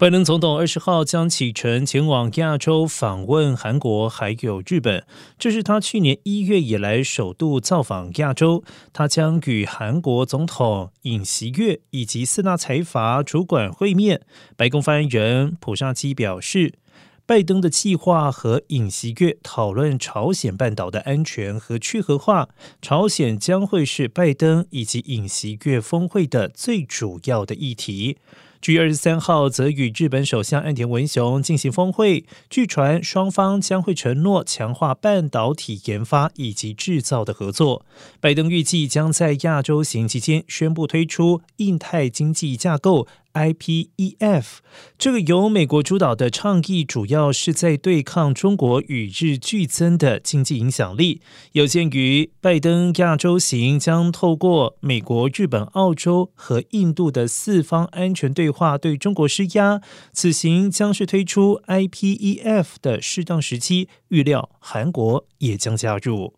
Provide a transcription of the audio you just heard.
拜登总统二十号将启程前往亚洲访问韩国，还有日本。这是他去年一月以来首度造访亚洲。他将与韩国总统尹锡悦以及四大财阀主管会面。白宫发言人普萨基表示，拜登的计划和尹锡悦讨论朝鲜半岛的安全和去核化。朝鲜将会是拜登以及尹锡悦峰会的最主要的议题。据二十三号则与日本首相岸田文雄进行峰会，据传双方将会承诺强化半导体研发以及制造的合作。拜登预计将在亚洲行期间宣布推出印太经济架构。IPEF 这个由美国主导的倡议，主要是在对抗中国与日俱增的经济影响力。有鉴于拜登亚洲行将透过美国、日本、澳洲和印度的四方安全对话对中国施压，此行将是推出 IPEF 的适当时期。预料韩国也将加入。